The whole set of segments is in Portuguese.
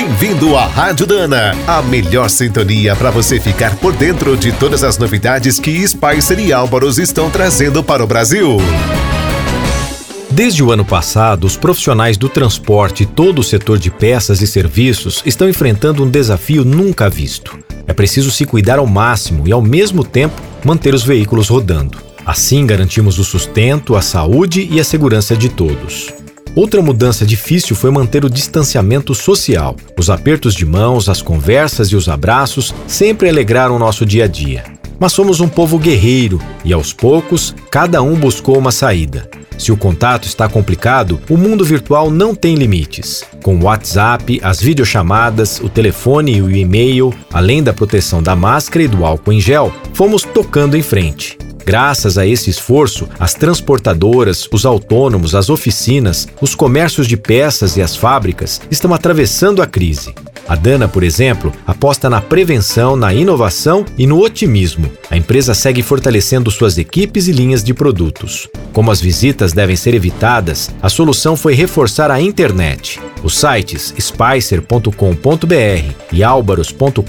Bem-vindo à Rádio Dana, a melhor sintonia para você ficar por dentro de todas as novidades que Spicer e Álvaros estão trazendo para o Brasil. Desde o ano passado, os profissionais do transporte e todo o setor de peças e serviços estão enfrentando um desafio nunca visto. É preciso se cuidar ao máximo e, ao mesmo tempo, manter os veículos rodando. Assim, garantimos o sustento, a saúde e a segurança de todos. Outra mudança difícil foi manter o distanciamento social. Os apertos de mãos, as conversas e os abraços sempre alegraram nosso dia a dia. Mas somos um povo guerreiro e, aos poucos, cada um buscou uma saída. Se o contato está complicado, o mundo virtual não tem limites. Com o WhatsApp, as videochamadas, o telefone e o e-mail, além da proteção da máscara e do álcool em gel, fomos tocando em frente. Graças a esse esforço, as transportadoras, os autônomos, as oficinas, os comércios de peças e as fábricas estão atravessando a crise. A Dana, por exemplo, aposta na prevenção, na inovação e no otimismo. A empresa segue fortalecendo suas equipes e linhas de produtos. Como as visitas devem ser evitadas, a solução foi reforçar a internet. Os sites spicer.com.br e albaros.com.br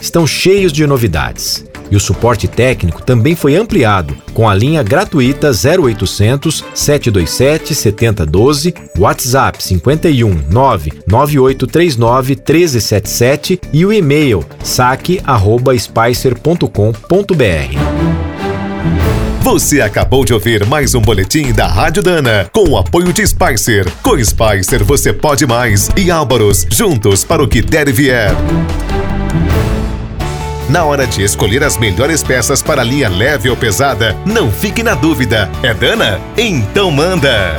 estão cheios de novidades. E o suporte técnico também foi ampliado com a linha gratuita 0800 727 7012, WhatsApp 51 99839 1377 e o e-mail saque@spicer.com.br. Você acabou de ouvir mais um boletim da Rádio Dana, com o apoio de Spicer. Com Spicer você pode mais e Álvaros, juntos para o que der e vier. Na hora de escolher as melhores peças para linha leve ou pesada, não fique na dúvida. É Dana? Então manda!